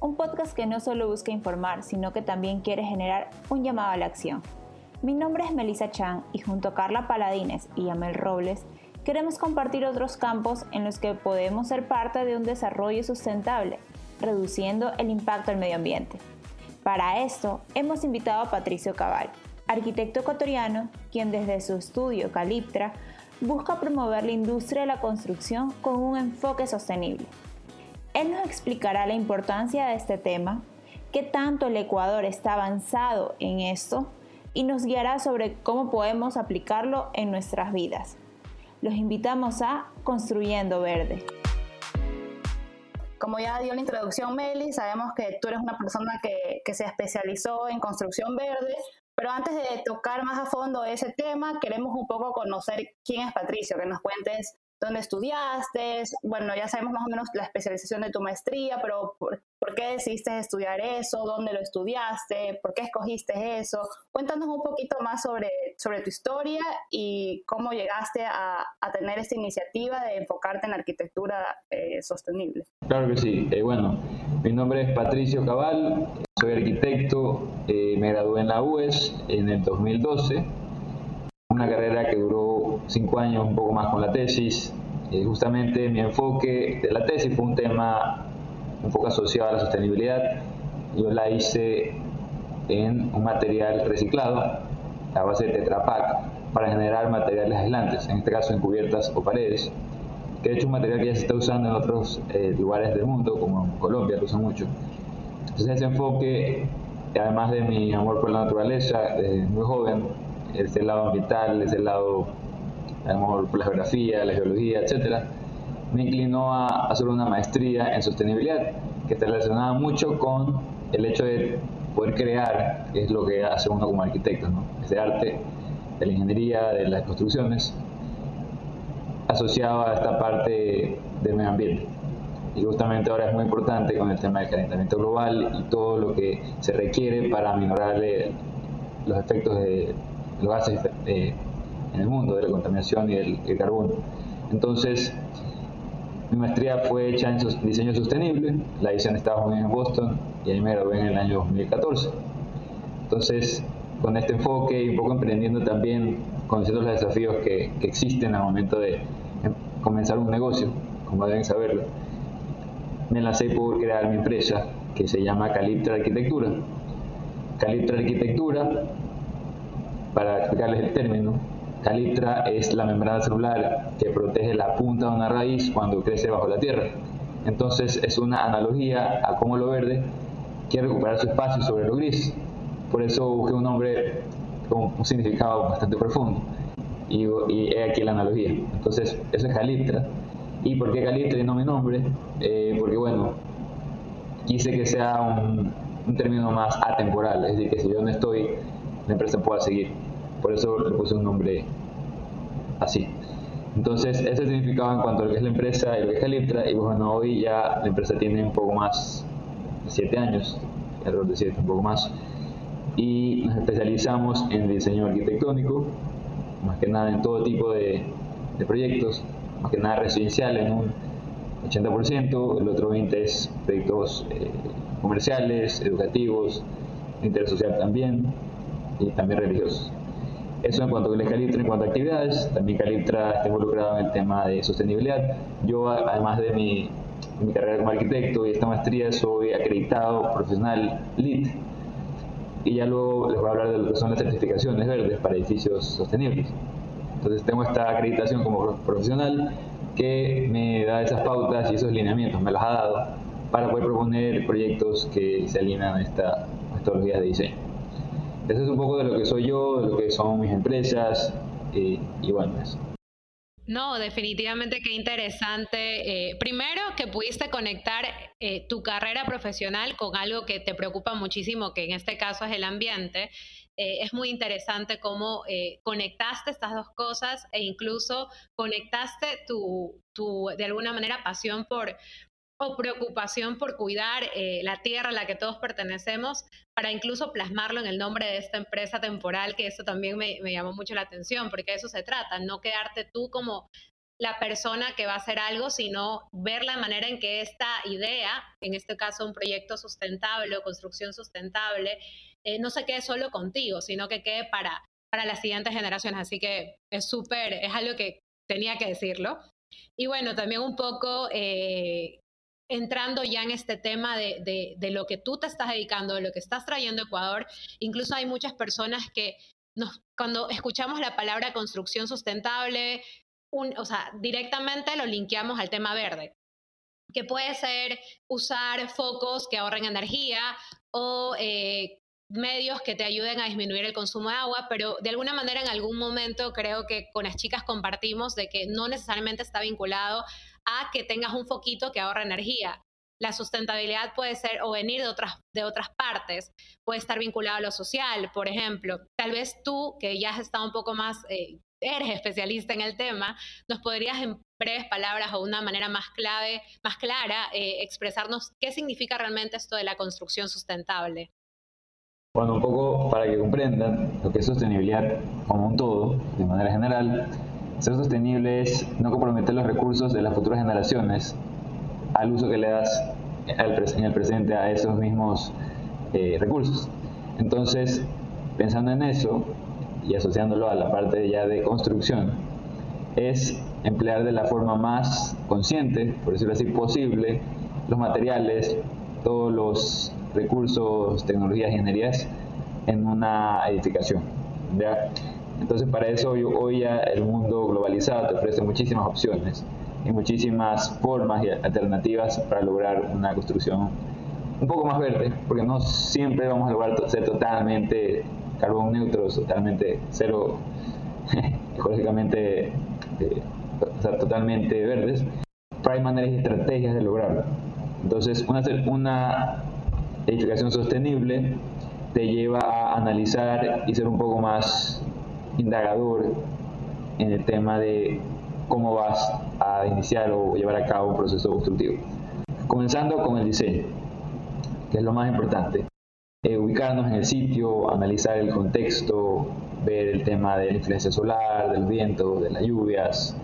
un podcast que no solo busca informar, sino que también quiere generar un llamado a la acción. Mi nombre es Melissa Chang y junto a Carla Paladines y Amel Robles queremos compartir otros campos en los que podemos ser parte de un desarrollo sustentable, reduciendo el impacto al medio ambiente. Para esto, hemos invitado a Patricio Cabal, arquitecto ecuatoriano, quien desde su estudio Caliptra busca promover la industria de la construcción con un enfoque sostenible. Él nos explicará la importancia de este tema, qué tanto el Ecuador está avanzado en esto y nos guiará sobre cómo podemos aplicarlo en nuestras vidas. Los invitamos a Construyendo Verde. Como ya dio la introducción Meli, sabemos que tú eres una persona que, que se especializó en construcción verde, pero antes de tocar más a fondo ese tema, queremos un poco conocer quién es Patricio, que nos cuentes dónde estudiaste, bueno, ya sabemos más o menos la especialización de tu maestría, pero ¿por, qué decidiste estudiar eso? ¿Dónde lo estudiaste? ¿Por qué escogiste eso? Cuéntanos un poquito más sobre, sobre tu historia y cómo llegaste a, tener esta iniciativa de enfocarte en arquitectura eh, sostenible. Claro que sí. Eh, bueno, mi nombre es Patricio Cabal, soy arquitecto, eh, me gradué en la UES en el 2012 una carrera que duró cinco años, un poco más con la tesis. Eh, justamente mi enfoque de la tesis fue un tema un poco asociado a la sostenibilidad. Yo la hice en un material reciclado a base de Tetra Pak para generar materiales aislantes, en este caso en cubiertas o paredes, que de hecho es un material que ya se está usando en otros eh, lugares del mundo, como en Colombia, lo usan mucho. Entonces ese enfoque, además de mi amor por la naturaleza, desde muy joven, ese lado ambiental, ese lado, digamos, por la geografía, la geología, etcétera, me inclinó a hacer una maestría en sostenibilidad, que está relacionada mucho con el hecho de poder crear, que es lo que hace uno como arquitecto, ¿no? ese arte de la ingeniería, de las construcciones, asociado a esta parte del medio ambiente. Y justamente ahora es muy importante con el tema del calentamiento global y todo lo que se requiere para minorar los efectos de los gases eh, en el mundo, de la contaminación y del, carbono. Entonces, mi maestría fue hecha en diseño sostenible, la hice en Estados Unidos, en Boston, y ahí me gradué en el año 2014. Entonces, con este enfoque y un poco emprendiendo también, conociendo los desafíos que, que existen al momento de em, comenzar un negocio, como deben saberlo, me lancé por crear mi empresa que se llama Caliptra Arquitectura. Caliptra Arquitectura para explicarles el término, caliptra es la membrana celular que protege la punta de una raíz cuando crece bajo la tierra. Entonces es una analogía a cómo lo verde quiere recuperar su espacio sobre lo gris. Por eso busqué un nombre con un significado bastante profundo. Y, y he aquí la analogía. Entonces, eso es caliptra. ¿Y por qué caliptra y no mi nombre? Eh, porque, bueno, quise que sea un término más atemporal. Es decir, que si yo no estoy, la empresa pueda seguir. Por eso le puse un nombre así. Entonces, ese significado en cuanto a lo que es la empresa y lo que es Caliptra. Y bueno, hoy ya la empresa tiene un poco más de 7 años, error de 7, un poco más. Y nos especializamos en diseño arquitectónico, más que nada en todo tipo de, proyectos, más que nada residenciales en un 80%, el otro 20% es proyectos eh, comerciales, educativos, de interés social también, y también religiosos. Eso en cuanto a Caliptra, en cuanto a actividades, también Caliptra está involucrado en el tema de sostenibilidad. Yo, además de mi, mi carrera como arquitecto y esta maestría, soy acreditado profesional LEED. Y ya luego les voy a hablar de lo que son las certificaciones verdes para edificios sostenibles. Entonces tengo esta acreditación como profesional que me da esas pautas y esos lineamientos, me las ha dado para poder proponer proyectos que se alinean a esta metodología de diseño. Eso es un poco de lo que soy yo, de lo que son mis empresas y, bueno, eso. No, definitivamente qué interesante. Eh, primero, que pudiste conectar eh, tu carrera profesional con algo que te preocupa muchísimo, que en este caso es el ambiente. Eh, es muy interesante cómo conectaste estas dos cosas e incluso conectaste tu, tu, de alguna manera, pasión por, o preocupación por cuidar eh, la tierra a la que todos pertenecemos, para incluso plasmarlo en el nombre de esta empresa temporal, que eso también me, llamó mucho la atención, porque de eso se trata, no quedarte tú como la persona que va a hacer algo, sino ver la manera en que esta idea, en este caso un proyecto sustentable o construcción sustentable, eh, no se quede solo contigo, sino que quede para, para las siguientes generaciones. Así que es súper, es algo que tenía que decirlo. Y bueno, también un poco eh, entrando ya en este tema de, de, lo que tú te estás dedicando, de lo que estás trayendo a Ecuador, incluso hay muchas personas que nos, cuando escuchamos la palabra construcción sustentable, o sea, directamente lo linkeamos al tema verde, que puede ser usar focos que ahorren energía o eh, medios que te ayuden a disminuir el consumo de agua, pero de alguna manera en algún momento creo que con las chicas compartimos de que no necesariamente está vinculado a que tengas un foquito que ahorra energía. La sustentabilidad puede ser o venir de otras, de otras partes, puede estar vinculado a lo social, por ejemplo. Tal vez tú, que ya has estado un poco más, eh, eres especialista en el tema, nos podrías en breves palabras o una manera más clave, más clara, eh, expresarnos qué significa realmente esto de la construcción sustentable. Bueno, un poco para que comprendan lo que es sostenibilidad como un todo, de manera general, ser sostenible es no comprometer los recursos de las futuras generaciones al uso que le das en el presente a esos mismos eh, recursos. Entonces, pensando en eso y asociándolo a la parte ya de construcción, es emplear de la forma más consciente, por decirlo así, posible, los materiales, todos los recursos, tecnologías, ingenierías en una edificación. Entonces para eso hoy, ya el mundo globalizado te ofrece muchísimas opciones y muchísimas formas y alternativas para lograr una construcción un poco más verde, porque no siempre vamos a lograr ser totalmente carbón neutros, totalmente cero ecológicamente, eh, o sea, totalmente verdes, pero hay maneras y estrategias de lograrlo. Entonces, una, una edificación sostenible te lleva a analizar y ser un poco más indagador en el tema de cómo vas a iniciar o llevar a cabo un proceso constructivo. Comenzando con el diseño, que es lo más importante. Eh, ubicarnos en el sitio, analizar el contexto, ver el tema de la influencia solar, del viento, de las lluvias,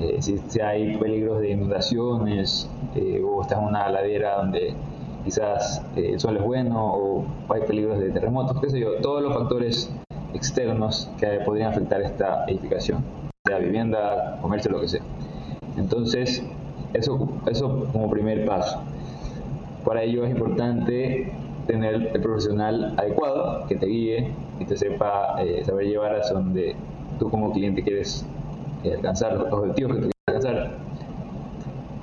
eh, si, hay peligros de inundaciones eh, o estás en una ladera donde quizás el sol es bueno o hay peligros de terremotos, qué sé yo, todos los factores externos que podrían afectar esta edificación, sea vivienda, comercio, lo que sea. Entonces, eso, eso como primer paso. Para ello es importante tener el profesional adecuado que te guíe y te sepa eh, saber llevar a donde tú como cliente quieres eh, alcanzar los objetivos que tú quieres alcanzar.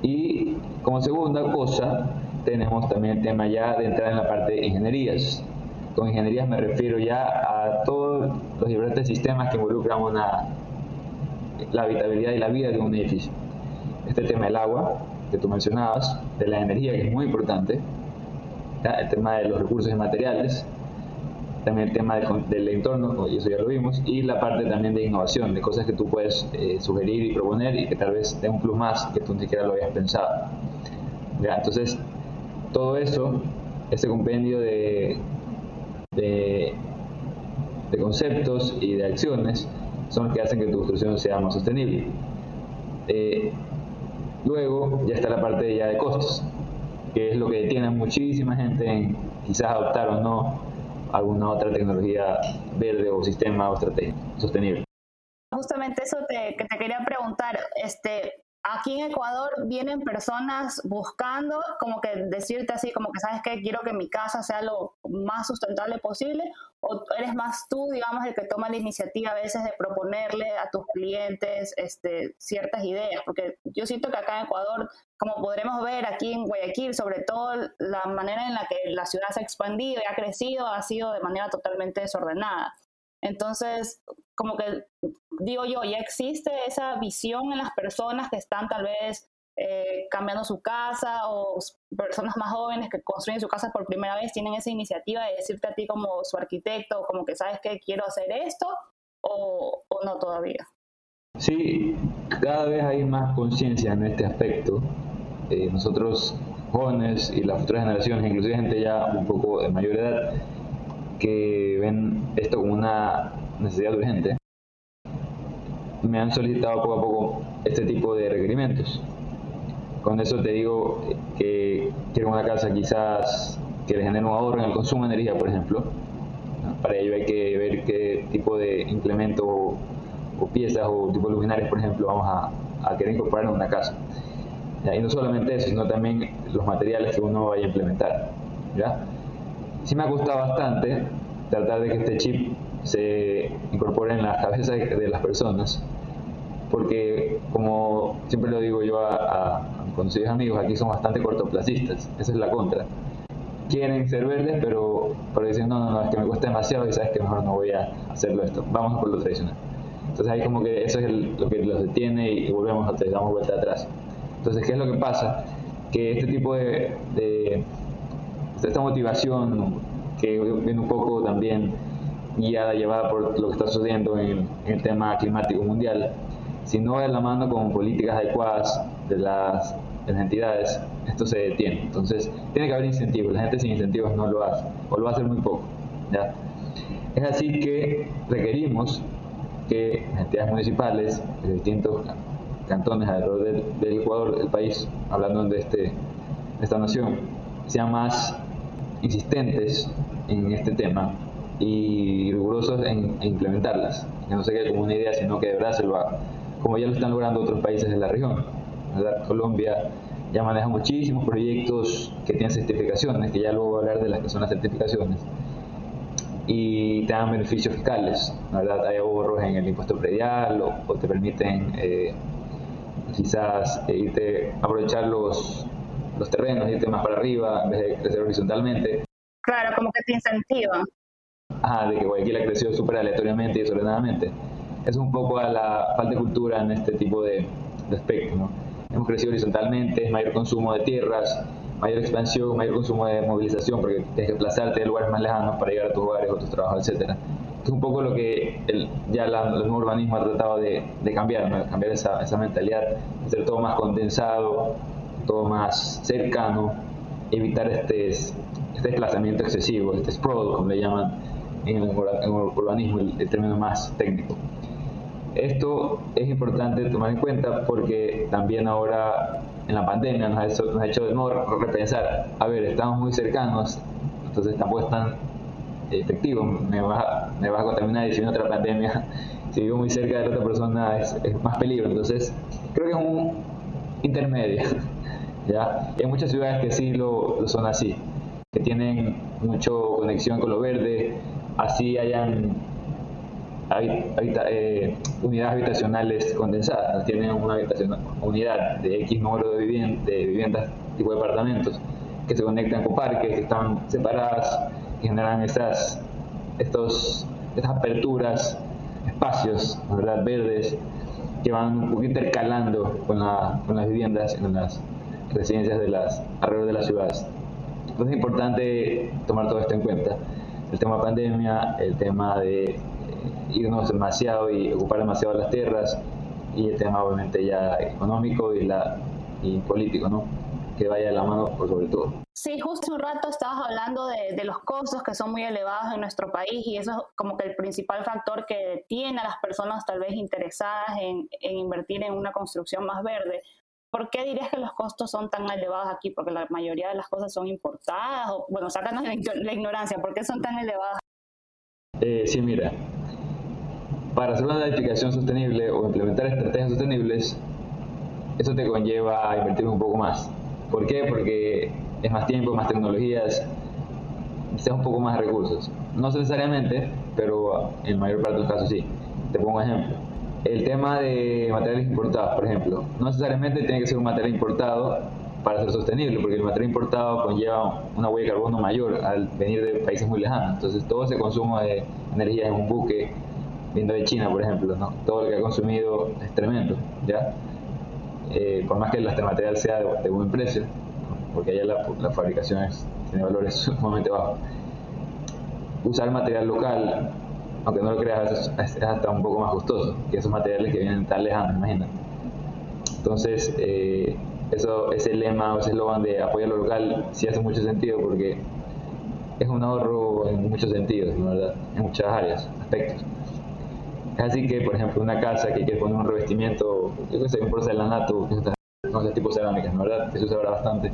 Y como segunda cosa, tenemos también el tema ya de entrar en la parte de ingenierías. Con ingenierías me refiero ya a todos los diferentes sistemas que involucran una, la habitabilidad y la vida de un edificio. Este tema del agua, que tú mencionabas, de la energía, que es muy importante, el tema de los recursos y materiales, también el tema del, entorno, y eso ya lo vimos, y la parte también de innovación, de cosas que tú puedes eh, sugerir y proponer y que tal vez den un plus más que tú ni siquiera lo habías pensado. ¿Ya? Entonces, todo eso, ese compendio de, de, conceptos y de acciones son los que hacen que tu construcción sea más sostenible. Eh, luego ya está la parte ya de costos, que es lo que detiene muchísima gente en quizás adoptar o no alguna otra tecnología verde o sistema o estrategia sostenible. Justamente eso que te quería preguntar, este, aquí en Ecuador vienen personas buscando como que decirte así, como que sabes que quiero que mi casa sea lo más sustentable posible, o eres más tú, digamos, el que toma la iniciativa a veces de proponerle a tus clientes este, ciertas ideas, porque yo siento que acá en Ecuador, como podremos ver aquí en Guayaquil, sobre todo la manera en la que la ciudad se ha expandido y ha crecido ha sido de manera totalmente desordenada. Entonces, como que digo yo, ya existe esa visión en las personas que están tal vez eh, cambiando su casa o personas más jóvenes que construyen su casa por primera vez tienen esa iniciativa de decirte a ti como su arquitecto, como que sabes que quiero hacer esto o, no todavía? Sí, cada vez hay más conciencia en este aspecto. Eh, nosotros jóvenes y las futuras generaciones, inclusive gente ya un poco de mayor edad, que ven esto como una necesidad urgente, me han solicitado poco a poco este tipo de requerimientos. Con eso te digo que quiero una casa quizás que le genere un ahorro en el consumo de energía, por ejemplo. Para ello hay que ver qué tipo de implementos o, piezas o tipo de luminarias, por ejemplo, vamos a, querer incorporar en una casa. Y no solamente eso, sino también los materiales que uno vaya a implementar. ¿ya? Sí me ha costado bastante tratar de que este chip se incorpore en las cabezas de las personas, porque como siempre lo digo yo a, a conocidos amigos, aquí son bastante cortoplacistas, esa es la contra. Quieren ser verdes, pero, pero dicen, no, no, no, es que me cuesta demasiado y sabes que mejor no voy a hacerlo esto, vamos por lo tradicional. Entonces ahí como que eso es lo que los detiene y, volvemos a damos vuelta atrás. Entonces, ¿qué es lo que pasa? Que este tipo de, de esta motivación que viene un poco también guiada, llevada por lo que está sucediendo en, el tema climático mundial, si no va de la mano con políticas adecuadas de las, entidades, esto se detiene. Entonces, tiene que haber incentivos. La gente sin incentivos no lo hace, o lo hacer muy poco. ¿ya? Es así que requerimos que las entidades municipales de distintos cantones alrededor del, Ecuador, del país, hablando de, este, de esta nación, sean más insistentes en este tema y rigurosos en, implementarlas. Que no se quede como una idea, sino que de verdad se lo haga como ya lo están logrando otros países de la región. Colombia ya maneja muchísimos proyectos que tienen certificaciones, que ya luego voy a hablar de las que son las certificaciones, y te dan beneficios fiscales, ¿verdad? Hay ahorros en el impuesto predial o, te permiten eh, quizás eh, irte, aprovechar los, los terrenos, irte más para arriba en vez de crecer horizontalmente. Claro, como que te incentiva. Ajá, de que Guayaquil ha crecido súper aleatoriamente y desordenadamente es un poco a la falta de cultura en este tipo de, de aspectos. ¿no? Hemos crecido horizontalmente, mayor consumo de tierras, mayor expansión, mayor consumo de movilización, porque tienes que desplazarte de lugares más lejanos para llegar a tus hogares o tus trabajos, etc. Es un poco lo que el, ya el nuevo urbanismo ha tratado de, de cambiar, ¿no? cambiar esa, esa mentalidad, hacer todo más condensado, todo más cercano, evitar este, este desplazamiento excesivo, este sprawl, como le llaman en el, urbanismo, el término más técnico. Esto es importante tomar en cuenta porque también ahora en la pandemia nos ha hecho, nos ha hecho de nuevo repensar, a ver, estamos muy cercanos, entonces tampoco es tan efectivo, me va, me va a contaminar y si viene otra pandemia, si vivo muy cerca de otra persona es, más peligro, entonces creo que es un intermedio, ¿ya? hay muchas ciudades que sí lo, lo son así, que tienen mucha conexión con lo verde, así hayan eh, unidades habitacionales condensadas, tienen una unidad de X número de, de viviendas tipo departamentos que se conectan con parques, que están separadas y generan estas, estos, estas aperturas, espacios ¿verdad? verdes que van intercalando con, con las viviendas en las residencias de las, alrededor de las ciudades. Entonces es importante tomar todo esto en cuenta. El tema pandemia, el tema de irnos demasiado y ocupar demasiado las tierras y el tema obviamente ya económico y, la, y político, ¿no? que vaya de la mano por sobre todo. Sí, justo un rato estabas hablando de, de, los costos que son muy elevados en nuestro país y eso es como que el principal factor que tiene a las personas tal vez interesadas en, en invertir en una construcción más verde. ¿Por qué dirías que los costos son tan elevados aquí? Porque la mayoría de las cosas son importadas. O, bueno, sácanos la, ignorancia, ¿por qué son tan elevadas? Eh, sí, mira, para hacer una edificación sostenible o implementar estrategias sostenibles, eso te conlleva a invertir un poco más. ¿Por qué? Porque es más tiempo, más tecnologías, quizás un poco más de recursos. No necesariamente, pero en mayor parte de los casos sí. Te pongo un ejemplo. El tema de materiales importados, por ejemplo, no necesariamente tiene que ser un material importado para ser sostenible, porque el material importado conlleva una huella de carbono mayor al venir de países muy lejanos. Entonces, todo ese consumo de energía en un buque viendo de China, por ejemplo, ¿no? todo lo que ha consumido es tremendo, ¿ya? Eh, por más que el material sea de, buen precio, porque allá la, la fabricación tiene valores sumamente bajos. Usar material local, aunque no lo creas, es, hasta un poco más costoso que esos materiales que vienen tan lejanos, imagínate. Entonces, eh, eso, ese lema o ese eslogan de apoyar lo local sí hace mucho sentido porque es un ahorro en muchos sentidos, ¿verdad? En muchas áreas, aspectos. Así que, por ejemplo, una casa que quiere poner un revestimiento, yo que sé, un porcelanato, no sé, tipo cerámicas, ¿verdad? Que se usa ahora bastante.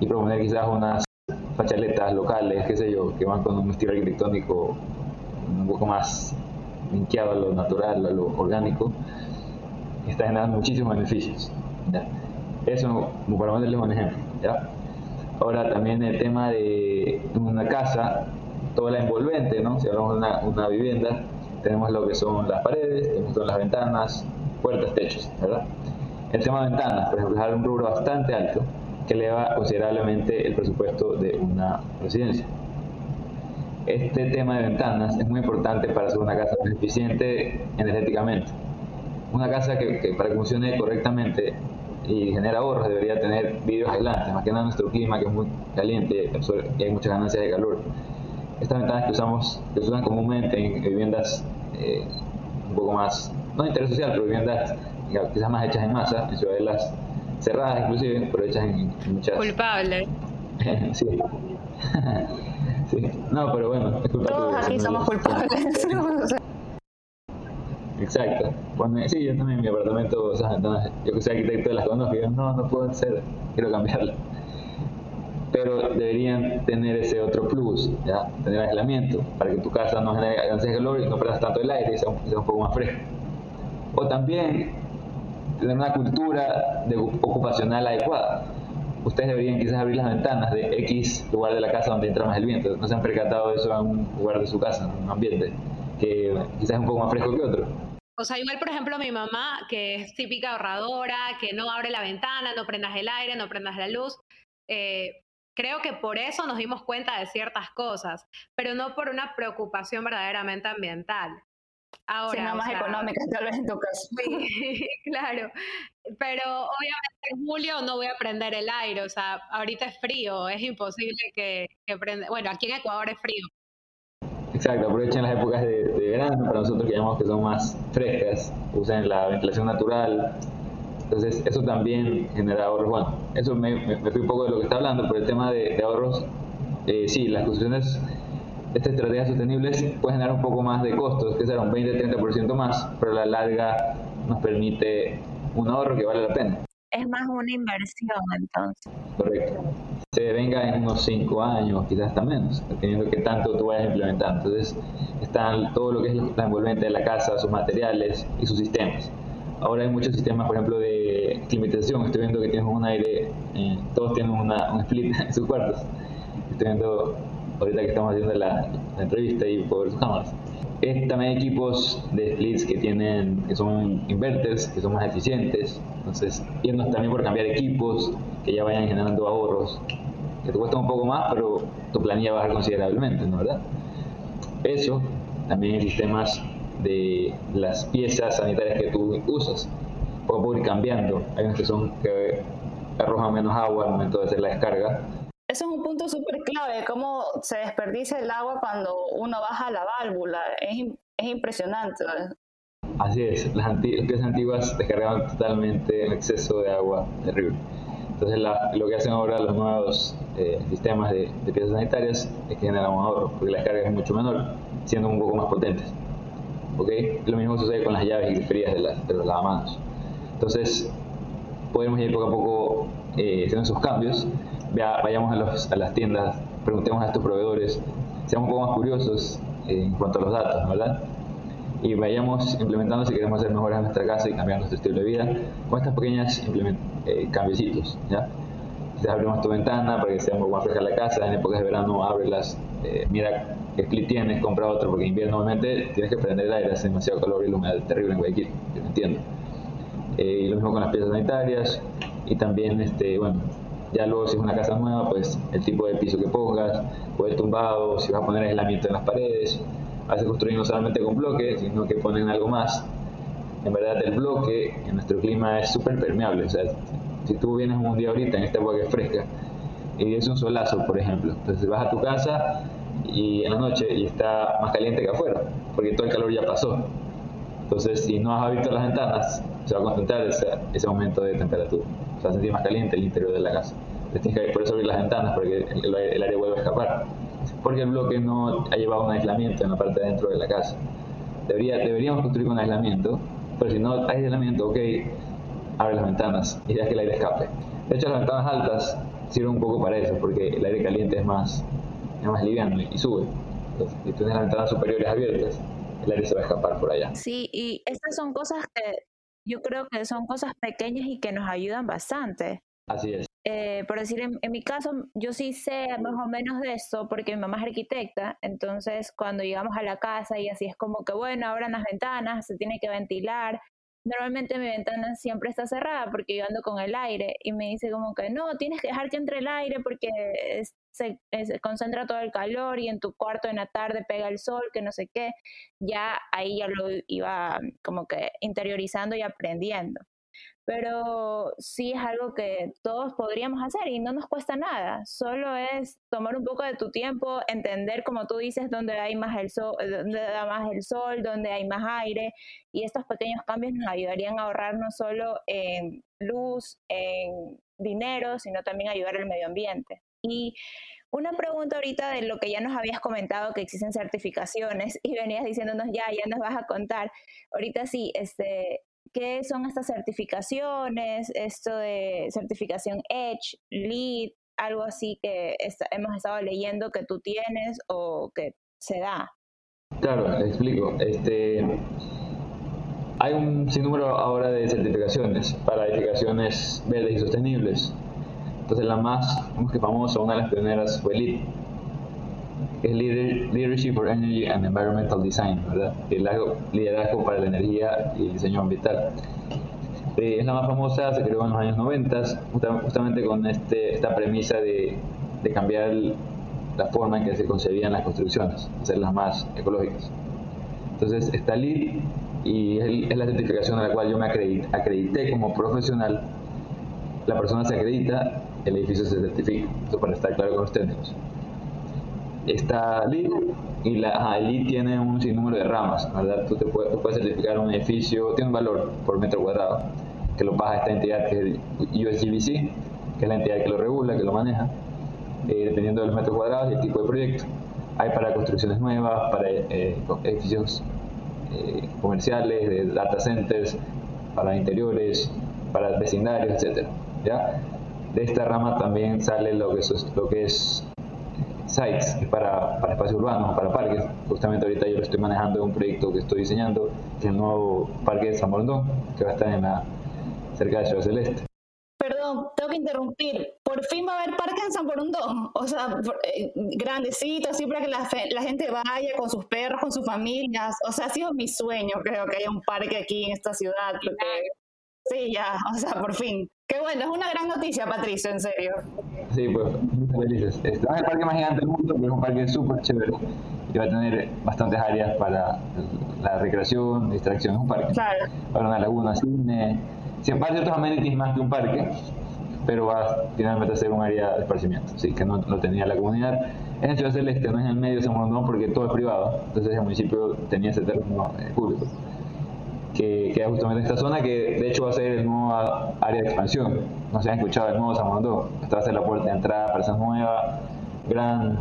Y proponer quizás unas fachaletas locales, qué sé yo, que van con un estilo arquitectónico un poco más linkeado a lo natural, a lo orgánico, está generando muchísimos beneficios. Eso, como para ponerles un ejemplo. ¿ya? Ahora también el tema de una casa, toda la envolvente, ¿no? si hablamos de una, una vivienda, tenemos lo que son las paredes, tenemos las ventanas, puertas, techos, ¿verdad? El tema de ventanas, por ejemplo, es un rubro bastante alto que eleva considerablemente el presupuesto de una residencia. Este tema de ventanas es muy importante para hacer una casa más eficiente energéticamente. Una casa que, para que funcione correctamente y genera ahorros debería tener vidrios aislantes, más que nada nuestro clima que es muy caliente y hay muchas ganancias de calor estas ventanas que usamos, que se usan comúnmente en viviendas eh, un poco más, no de interés social, pero viviendas quizás más hechas en masa, en ciudades cerradas inclusive, pero hechas en, muchas... Culpable. sí. sí. No, pero bueno, es culpable. Todos aquí somos culpables. Exacto. sí, yo también en mi apartamento, esas ventanas, yo que soy arquitecto de las conozco, y no, no puedo ser, quiero cambiarlas pero deberían tener ese otro plus, ¿ya? tener aislamiento, para que tu casa no genere calor y no pierdas tanto el aire y sea un, poco más fresco. O también tener una cultura de ocupacional adecuada. Ustedes deberían quizás abrir las ventanas de X lugar de la casa donde entra más el viento. No se han percatado de eso en un lugar de su casa, en un ambiente que quizás es un poco más fresco que otro. O sea, igual, por ejemplo, mi mamá, que es típica ahorradora, que no abre la ventana, no prendas el aire, no prendas la luz, eh, Creo que por eso nos dimos cuenta de ciertas cosas, pero no por una preocupación verdaderamente ambiental. Ahora, Sino más económica, tal vez en tu caso. Sí, claro. Pero obviamente en julio no voy a prender el aire, o sea, ahorita es frío, es imposible que, que prenda. Bueno, aquí en Ecuador es frío. Exacto, aprovechen las épocas de, de verano, para nosotros que llamamos que son más frescas, usen la ventilación natural, entonces, eso también genera ahorros. Bueno, eso me, me, fui un poco de lo que está hablando, pero el tema de, ahorros, eh, sí, las construcciones estas estrategias sostenibles pueden generar un poco más de costos, que será un 20-30% más, pero a la larga nos permite un ahorro que vale la pena. Es más una inversión entonces. Correcto. Se venga en unos 5 años, quizás hasta menos, dependiendo de qué tanto tú vayas implementando. Entonces, están todo lo que es la envolvente de la casa, sus materiales y sus sistemas. Ahora hay muchos sistemas, por ejemplo, de climatización. Estoy viendo que tienen un aire, eh, todos tienen una, un split en sus cuartos. Estoy viendo ahorita que estamos haciendo la, entrevista y sus cámaras. también equipos de splits que tienen, que son inverters, que son más eficientes. Entonces, irnos también por cambiar equipos que ya vayan generando ahorros, que te cuesta un poco más, pero tu planilla va a bajar considerablemente, ¿no verdad? Eso, también sistemas de las piezas sanitarias que tú usas. Puedo ir cambiando. Hay unas que son que arrojan menos agua al momento de hacer la descarga. Eso es un punto súper clave, cómo se desperdicia el agua cuando uno baja la válvula. Es, es impresionante. Así es, las, piezas antiguas descargaban totalmente en exceso de agua, terrible. Entonces lo que hacen ahora los nuevos eh, sistemas de, piezas sanitarias es que generan un ahorro, porque la descarga es mucho menor, siendo un poco más potentes. Lo mismo sucede con las llaves y frías de, de los lavamanos. Entonces, podemos ir poco a poco eh, haciendo esos cambios, vayamos a, las tiendas, preguntemos a estos proveedores, seamos un poco más curiosos eh, en cuanto a los datos, ¿verdad? Y vayamos implementando si queremos hacer mejoras en nuestra casa y cambiar nuestro estilo de vida con estas pequeñas eh, cambiecitos, ¿ya? Quizás abrimos tu ventana para que sea un poco más fresca la casa, en épocas de verano ábrelas, eh, mira qué split tienes, compra otro, porque invierno normalmente tienes que prender el aire, hace demasiado calor y la humedad terrible en Guayaquil, yo entiendo. Eh, y lo mismo con las piezas sanitarias, y también, este, bueno, ya luego si es una casa nueva, pues el tipo de piso que pongas, o el tumbado, si vas a poner aislamiento en las paredes, a veces construyen no solamente con bloques, sino que ponen algo más. En verdad el bloque en nuestro clima es súper permeable, o sea, si tú vienes un día ahorita en esta agua que es fresca y es un solazo, por ejemplo, entonces vas a tu casa y en la noche y está más caliente que afuera, porque todo el calor ya pasó. Entonces, si no has abierto las ventanas, se va a concentrar ese, ese aumento de temperatura. Se va a sentir más caliente el interior de la casa. que por eso abrir las ventanas, porque el, el aire vuelve a escapar. Porque el bloque no ha llevado un aislamiento en la parte de dentro de la casa. Debería, deberíamos construir un aislamiento, pero si no hay aislamiento, ok, abre las ventanas y deja que el aire escape. De hecho, las ventanas altas sirven un poco para eso, porque el aire caliente es más, es más liviano y sube. Entonces, si tienes las ventanas superiores abiertas, el aire se va a escapar por allá. Sí, y estas son cosas que yo creo que son cosas pequeñas y que nos ayudan bastante. Así es. Eh, por decir, en, mi caso, yo sí sé más o menos de esto porque mi mamá es arquitecta, entonces cuando llegamos a la casa y así es como que, bueno, abran las ventanas, se tiene que ventilar, normalmente mi ventana siempre está cerrada porque yo ando con el aire y me dice como que no, tienes que dejar que entre el aire porque se, concentra todo el calor y en tu cuarto en la tarde pega el sol, que no sé qué, ya ahí ya lo iba como que interiorizando y aprendiendo pero sí es algo que todos podríamos hacer y no nos cuesta nada, solo es tomar un poco de tu tiempo, entender, como tú dices, dónde hay más el sol, dónde da más el sol, dónde hay más aire, y estos pequeños cambios nos ayudarían a ahorrar no solo en luz, en dinero, sino también ayudar al medio ambiente. Y una pregunta ahorita de lo que ya nos habías comentado, que existen certificaciones y venías diciéndonos ya, ya nos vas a contar. Ahorita sí, este, ¿Qué son estas certificaciones? Esto de certificación Edge, LEED, algo así que hemos estado leyendo que tú tienes o que se da. Claro, te explico. Este, hay un sinnúmero ahora de certificaciones para edificaciones verdes y sostenibles. Entonces la más famosa, una de las pioneras fue LEED es Leadership for Energy and Environmental Design, ¿verdad? Liderazgo, liderazgo para la energía y el diseño ambiental. Eh, es la más famosa, se creó en los años 90, justamente con este, esta premisa de, de cambiar la forma en que se concebían las construcciones, hacerlas más ecológicas. Entonces está LEED y es, la certificación a la cual yo me acredité como profesional. La persona se acredita, el edificio se certifica. Esto para estar claro con los técnicos está LEED y la tiene un sinnúmero de ramas, ¿verdad? Tú, te puedes, puedes, certificar un edificio, tiene un valor por metro cuadrado, que lo paga esta entidad que es USGBC, que es la entidad que lo regula, que lo maneja, eh, dependiendo del metro cuadrado y el tipo de proyecto. Hay para construcciones nuevas, para eh, edificios eh, comerciales, de data centers, para interiores, para vecindarios, etc. ¿ya? De esta rama también sale lo que es, lo que es sites, que es para, para espacios urbanos, para parques. Justamente ahorita yo lo estoy manejando en un proyecto que estoy diseñando, que es el nuevo parque de San Borondón, que va a estar en la, cerca de Ciudad Celeste. Perdón, tengo que interrumpir. Por fin va a haber parque en San Borondón. O sea, eh, grandecito, así para que la, la, gente vaya con sus perros, con sus familias. O sea, ha sido mi sueño, creo que haya un parque aquí en esta ciudad. Sí, ya, o sea, por fin. Qué bueno, es una gran noticia, Patricio, en serio. Sí, pues, felices. Este, es el parque más gigante del mundo, pero es un parque súper chévere y va a tener bastantes áreas para la recreación, distracción. Es un parque. Claro. Para una laguna, cine. Si hay ciertos amenities más que un parque, pero va finalmente a ser un área de esparcimiento, sí, que no lo tenía la comunidad. En Ciudad Celeste, no es en el medio de San Juan, porque todo es privado, entonces el municipio tenía ese terreno eh, público que queda justamente en esta zona, que de hecho va a ser el nuevo área de expansión. No se han escuchado el nuevo San Esta va a ser la puerta de entrada para esa nueva gran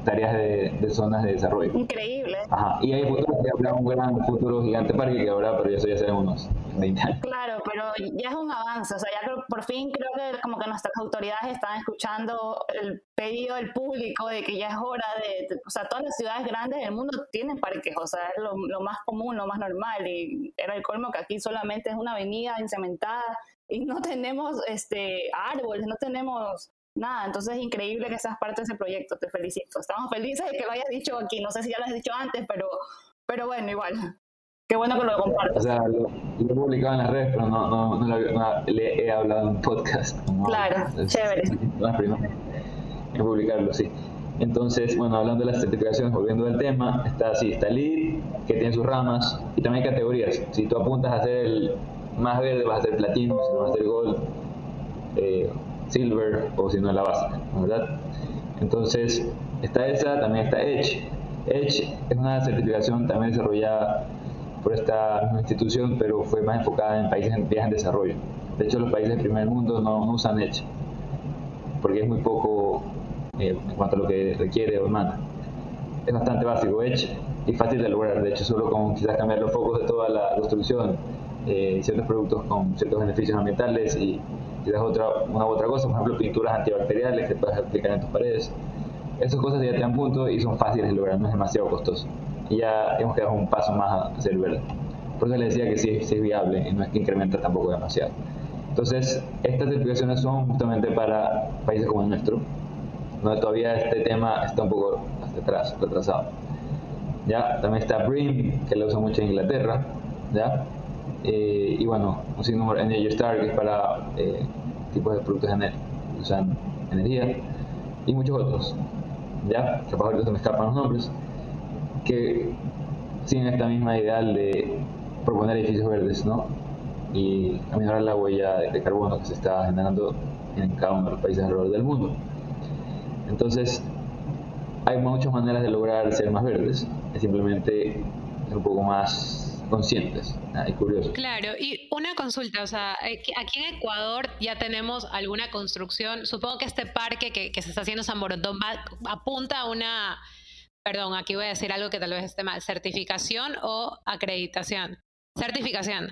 tareas de, de, zonas de desarrollo. Increíble. Ajá. Y hay futuros que habrá un gran futuro gigante parque que habrá, pero eso ya será unos 20 años. Claro, pero ya es un avance. O sea, ya por fin creo que como que nuestras autoridades están escuchando el pedido del público de que ya es hora de, o sea, todas las ciudades grandes del mundo tienen parques, o sea, es lo, lo más común, lo más normal. Y era el colmo que aquí solamente es una avenida encementada y no tenemos este árboles, no tenemos nada, entonces es increíble que seas parte de ese proyecto, te felicito. Estamos felices de que lo hayas dicho aquí, no sé si ya lo has dicho antes, pero, pero bueno, igual. Qué bueno que lo compartas. O sea, lo, he publicado en las redes, pero no, no, no, lo, le he hablado en podcast. claro, chévere. No es primero en publicarlo, sí. Entonces, bueno, hablando de las certificaciones, volviendo al tema, está así, está LEED, que tiene sus ramas, y también hay categorías. Si tú apuntas a ser el más verde, vas a ser platino, si no vas a ser gold, eh, silver, o si no la básica, ¿verdad? Entonces, está esa, también está Edge. Edge es una certificación también desarrollada por esta institución, pero fue más enfocada en países en vías en desarrollo. De hecho, los países del primer mundo no, usan Edge, porque es muy poco eh, en cuanto a lo que requiere o demanda. Es bastante básico Edge y fácil de lograr. De hecho, solo con quizás cambiar los focos de toda la construcción, eh, ciertos productos con ciertos beneficios ambientales y quizás otra, una u otra cosa, por ejemplo, pinturas antibacteriales que puedes aplicar en tus paredes. Esas cosas ya te dan punto y son fáciles de lograr, no es demasiado costoso y ya hemos quedado un paso más a ser verde. Por eso les decía que sí, es viable y no es que incrementa tampoco demasiado. Entonces, estas certificaciones son justamente para países como el nuestro, donde todavía este tema está un poco hasta atrás, retrasado. ¿Ya? También está BREEAM, que lo usa mucho en Inglaterra, ¿ya? Eh, y bueno, un sinnúmero Energy Star, que es para eh, tipos de productos que usan energía, y muchos otros, ¿ya? Capaz ahorita se me escapan los nombres, que siguen esta misma ideal de proponer edificios verdes, ¿no? Y aminorar la huella de carbono que se está generando en cada uno de los países alrededor del mundo. Entonces, hay muchas maneras de lograr ser más verdes, es simplemente un poco más conscientes y curiosos. Claro, y una consulta, o sea, eh, aquí en Ecuador ya tenemos alguna construcción, supongo que este parque que, que se está haciendo San Borondón apunta a una perdón, aquí voy a decir algo que tal vez esté mal, certificación o acreditación. Certificación.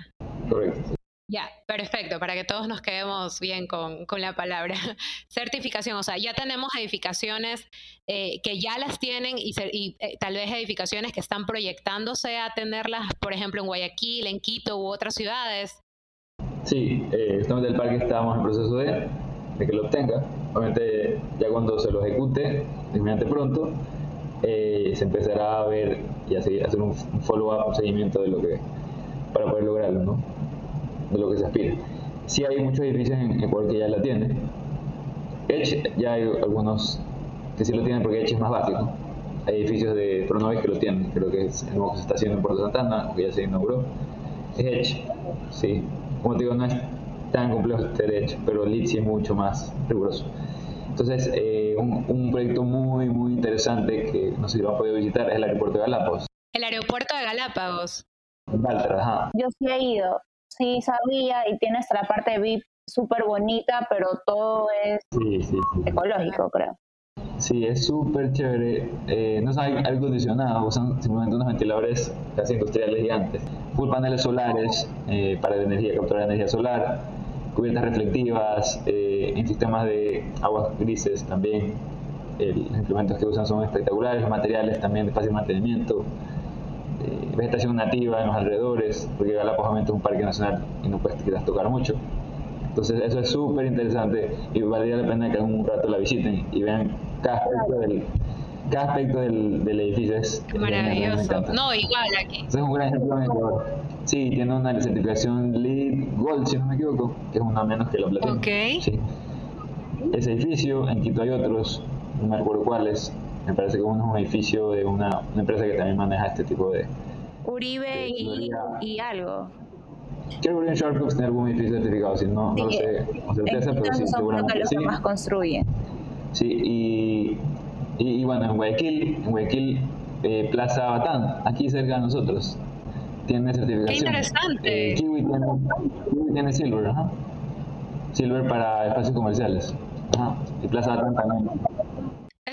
Correcto. Ya, perfecto, para que todos nos quedemos bien con, la palabra. Certificación, o sea, ya tenemos edificaciones eh, que ya las tienen y, eh, tal vez edificaciones que están proyectándose a tenerlas, por ejemplo, en Guayaquil, en Quito u otras ciudades. Sí, eh, estamos del parque estamos en proceso de, de, que lo obtenga. Obviamente, ya cuando se lo ejecute, inmediatamente pronto, eh, se empezará a ver y a hacer un, follow-up, un seguimiento de lo que, para poder lograrlo, ¿no? De lo que se aspira. Sí hay muchos edificios en Ecuador que ya la tienen. Edge, ya hay algunos que sí lo tienen porque Edge es más básico. Hay edificios de Pronovis que lo tienen, creo que es el nuevo que se está haciendo en Puerto Santana, que ya se inauguró. Es Edge, sí. Como te digo, no es tan complejo este Edge, pero Lead sí es mucho más riguroso. Entonces, eh, un, proyecto muy, muy interesante que no sé si lo han podido visitar es el aeropuerto de Galápagos. El aeropuerto de Galápagos. ajá. Yo sí he ido, sí sabía y tiene hasta la parte VIP súper bonita, pero todo es ecológico, creo. Sí, es súper chévere. Eh, no es aire acondicionado, usan simplemente unos ventiladores casi industriales gigantes. Full paneles solares eh, para la energía, capturar energía solar cubiertas reflectivas, eh, en sistemas de aguas grises también. los implementos que usan son espectaculares, los materiales también de fácil mantenimiento, eh, vegetación nativa en los alrededores, porque Galápagos es un parque nacional y no puedes quizás tocar mucho. Entonces eso es súper interesante y valdría la pena que un rato la visiten y vean cada aspecto del, cada aspecto del, del edificio. Es, Maravilloso. no, igual aquí. es un gran ejemplo en Sí, tiene una certificación LEED Gold, si no me equivoco, que es una menos que la Platinum. Ok. Sí. Ese edificio, en Quito hay otros, no me recuerdo cuáles. Me parece que uno es un edificio de una, empresa que también maneja este tipo de. Uribe y, y, algo. Quiero ver en Sharpbox tiene algún edificio certificado, si no, no lo sé con certeza, pero sí, seguramente. Los sí. que más construyen. Sí, y, y, bueno, en Guayaquil, en Guayaquil, eh, Plaza Batán, aquí cerca de nosotros tiene certificación. Qué interesante. Eh, Kiwi, tiene, Silver, ajá. Silver para espacios comerciales. Ajá. Y Plaza también.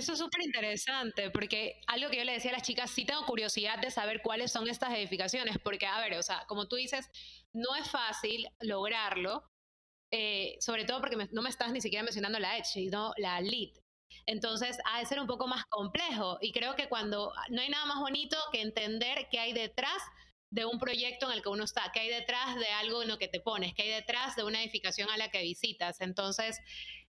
Eso es súper interesante, porque algo que yo le decía a las chicas, sí tengo curiosidad de saber cuáles son estas edificaciones, porque, a ver, o sea, como tú dices, no es fácil lograrlo, eh, sobre todo porque no me estás ni siquiera mencionando la Edge, sino la LEED. Entonces, ha de ser un poco más complejo. Y creo que cuando no hay nada más bonito que entender qué hay detrás de un proyecto en el que uno está, que hay detrás de algo en lo que te pones, que hay detrás de una edificación a la que visitas. Entonces,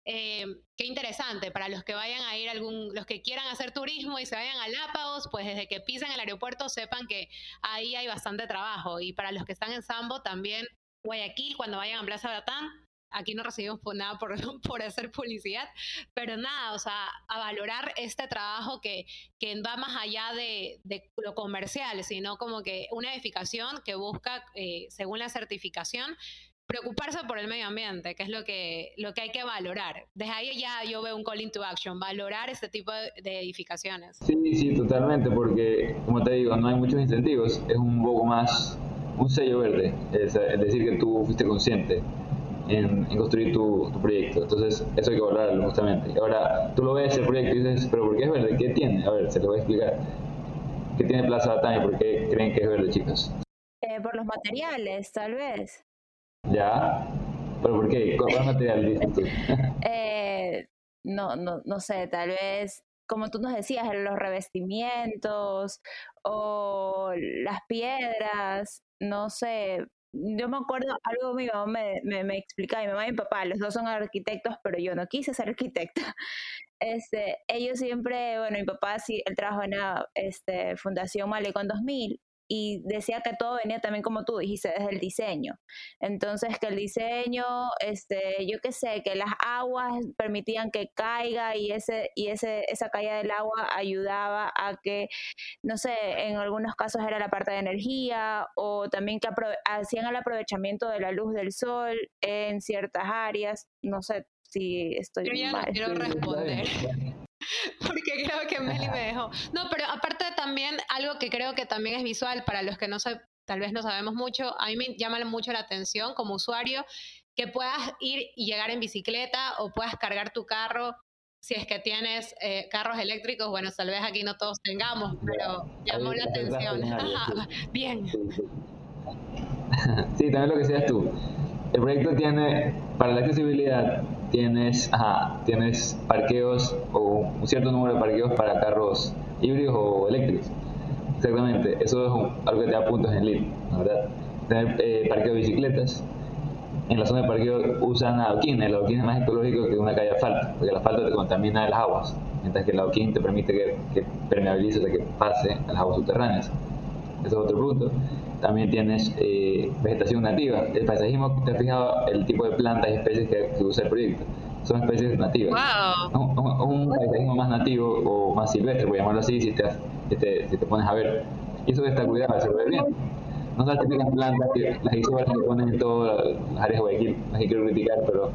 eh, qué interesante para los que vayan a ir algún, los que quieran hacer turismo y se vayan a Lápagos, pues desde que pisen el aeropuerto sepan que ahí hay bastante trabajo. Y para los que están en Sambo también, Guayaquil, cuando vayan a Plaza Batán, aquí no recibimos nada por, hacer publicidad, pero nada, o sea, a valorar este trabajo que, va más allá de, de lo comercial, sino como que una edificación que busca, eh, según la certificación, preocuparse por el medio ambiente, que es lo que, lo que hay que valorar. Desde ahí ya yo veo un call into action, valorar este tipo de, edificaciones. Sí, sí, totalmente, porque como te digo, no hay muchos incentivos, es un poco más un sello verde, es, decir, que tú fuiste consciente en, construir tu, proyecto. Entonces, eso hay que valorarlo justamente. Ahora, tú lo ves el proyecto y dices, pero ¿por qué es verde? ¿Qué tiene? A ver, se lo voy a explicar. ¿Qué tiene Plaza Batán y por qué creen que es verde, chicos? Eh, por los materiales, tal vez. ¿Ya? ¿Pero por qué? ¿Cuál material dices tú? eh, no, no, no sé, tal vez, como tú nos decías, los revestimientos o las piedras, no sé. Yo me acuerdo algo mi mamá me, me, me explicaba, mi mamá y mi papá, los dos son arquitectos, pero yo no quise ser arquitecta. Este, ellos siempre, bueno, mi papá sí, él trabajó en la este, Fundación Malecón 2000 y decía que todo venía también como tú dijiste desde el diseño. Entonces que el diseño este yo qué sé que las aguas permitían que caiga y ese y ese esa caída del agua ayudaba a que no sé en algunos casos era la parte de energía o también que hacían el aprovechamiento de la luz del sol en ciertas áreas. No sé si estoy yo ya mal. no quiero responder porque creo que Meli me dejó. No, pero aparte también algo que creo que también es visual para los que no se, tal vez no sabemos mucho, a mí me llama mucho la atención como usuario que puedas ir y llegar en bicicleta o puedas cargar tu carro si es que tienes eh, carros eléctricos, bueno, tal vez aquí no todos tengamos, pero llamó la atención. bien. Sí, también lo que decías tú. El proyecto tiene, para la accesibilidad, tienes, ajá, tienes parqueos o un cierto número de parqueos para carros híbridos o eléctricos. Exactamente, eso es algo que te da puntos en LEED, ¿verdad? Tener eh, parqueo de bicicletas. En la zona de parqueo usan adoquín, el adoquín es más ecológico que una calle asfalto, porque el asfalto te contamina las aguas, mientras que el adoquín te permite que, que permeabilice, que pase a las aguas subterráneas. Eso es otro punto también tienes eh, vegetación nativa. El paisajismo, te has fijado el tipo de plantas y especies que, usa el proyecto. Son especies nativas. Un, paisajismo más nativo o más silvestre, por llamarlo así, si te, si te, pones a ver. Y eso está cuidado, se ve bien. No son las típicas plantas, que, las isobras que ponen en todas las áreas de Guayaquil, las que quiero criticar, pero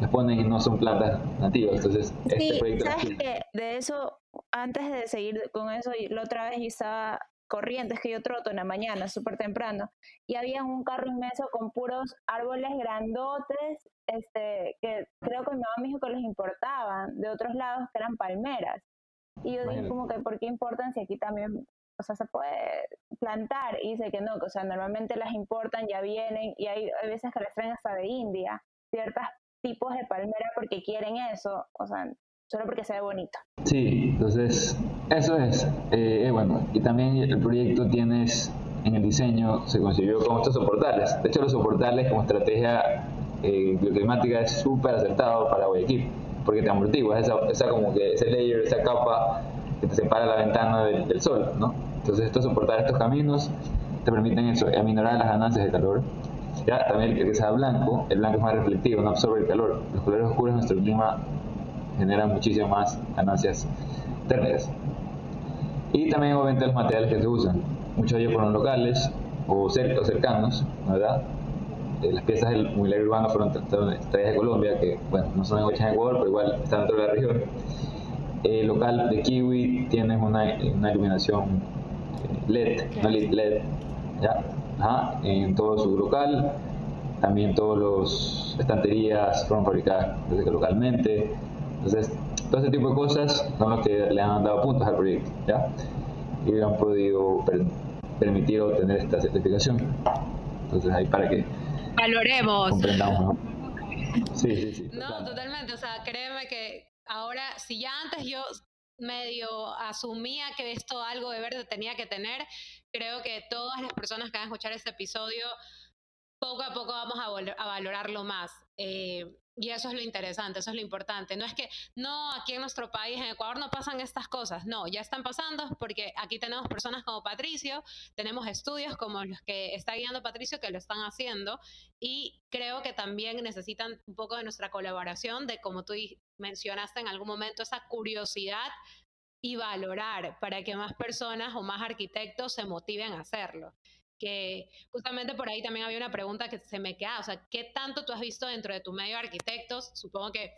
las ponen y no son plantas nativas. Entonces, este proyecto. ¿sabes que De eso, antes de seguir con eso, la otra vez estaba corrientes que yo troto en la mañana, súper temprano, y había un carro inmenso con puros árboles grandotes, este, que creo que mi mamá me dijo que los importaban de otros lados que eran palmeras. Y yo dije como que, ¿por qué importan si aquí también, o sea, se puede plantar? Y dice que no, que o sea, normalmente las importan, ya vienen, y hay, hay veces que las traen hasta de India, ciertos tipos de palmera porque quieren eso, o sea, solo porque se ve bonito. Sí, entonces eso es, eh, bueno, y también el proyecto tienes en el diseño, se concibió con estos soportales. De hecho, los soportales como estrategia eh, bioclimática es súper acertado para Guayaquil, porque te amortigua, esa, esa como que ese layer, esa capa que te separa la ventana del, sol, ¿no? Entonces estos soportales, estos caminos, te permiten eso, aminorar las ganancias de calor. Ya, también el que sea blanco, el blanco es más reflectivo, no absorbe el calor. Los colores oscuros nuestro clima generan muchísimas más ganancias térmicas. Y también obviamente los materiales que se usan. Muchos de ellos fueron locales o, cercanos, ¿verdad? Eh, las piezas del mobiliario urbano fueron traídas de Colombia, que bueno, no son hechas en Ecuador, pero igual están dentro de la región. El local de Kiwi tiene una, una iluminación eh, LED, no LED, ¿ya? en todo su local. También todas las estanterías fueron fabricadas localmente. Entonces, todo ese tipo de cosas son los que le han dado puntos al proyecto, ¿ya? Y han podido permitir obtener esta certificación. Entonces, ahí para que valoremos. Comprendamos, Sí, sí, sí. No, totalmente. O sea, créeme que ahora, si ya antes yo medio asumía que esto algo de verde tenía que tener, creo que todas las personas que van a escuchar este episodio, poco a poco vamos a, a valorarlo más. Eh, Y eso es lo interesante, eso es lo importante. No es que, no, aquí en nuestro país, en Ecuador, no pasan estas cosas. No, ya están pasando porque aquí tenemos personas como Patricio, tenemos estudios como los que está guiando Patricio que lo están haciendo y creo que también necesitan un poco de nuestra colaboración, de como tú mencionaste en algún momento, esa curiosidad y valorar para que más personas o más arquitectos se motiven a hacerlo que justamente por ahí también había una pregunta que se me queda, o sea, ¿qué tanto tú has visto dentro de tu medio arquitectos? Supongo que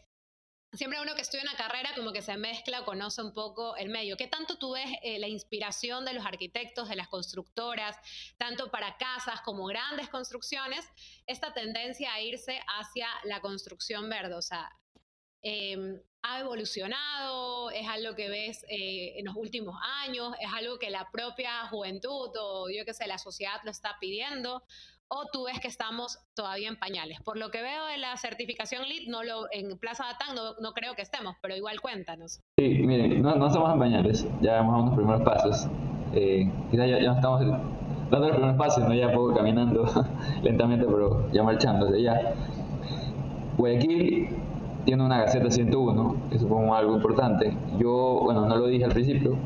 siempre uno que estudia una carrera como que se mezcla o conoce un poco el medio. ¿Qué tanto tú ves eh, la inspiración de los arquitectos, de las constructoras, tanto para casas como grandes construcciones, esta tendencia a irse hacia la construcción verde? O sea, Em, ha evolucionado, es algo que ves eh, en los últimos años, es algo que la propia juventud o yo qué sé, la sociedad lo está pidiendo, o tú ves que estamos todavía en pañales. Por lo que veo de la certificación LEED, no lo, en Plaza Batán no, no creo que estemos, pero igual cuéntanos. Sí, miren, no, no estamos en pañales, ya hemos dado unos primeros pasos. Eh, ya, ya estamos dando los primeros pasos, no ya poco caminando lentamente, pero ya marchando de ya. Guayaquil tiene una Gaceta 101, que supongo algo importante. Yo, bueno, no lo dije al principio,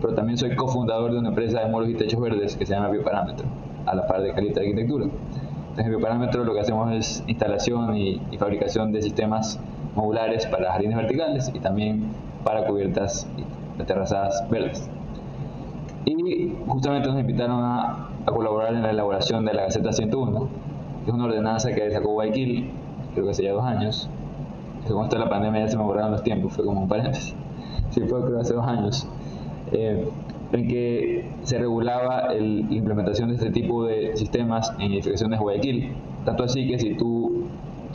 pero también soy cofundador de una empresa de muros y techos verdes que se llama Bioparámetro, a la par de Calita de Arquitectura. Entonces, en Bioparámetro lo que hacemos es instalación y, fabricación de sistemas modulares para jardines verticales y también para cubiertas de terrazas verdes. Y justamente nos invitaron a, a, colaborar en la elaboración de la Gaceta 101, que es una ordenanza que sacó Guayaquil, creo que hace ya dos años, con esto de la pandemia ya se me borraron los tiempos, fue como un paréntesis. Sí, fue creo hace dos años. Eh, en que se regulaba la implementación de este tipo de sistemas en edificaciones de Guayaquil. Tanto así que si tú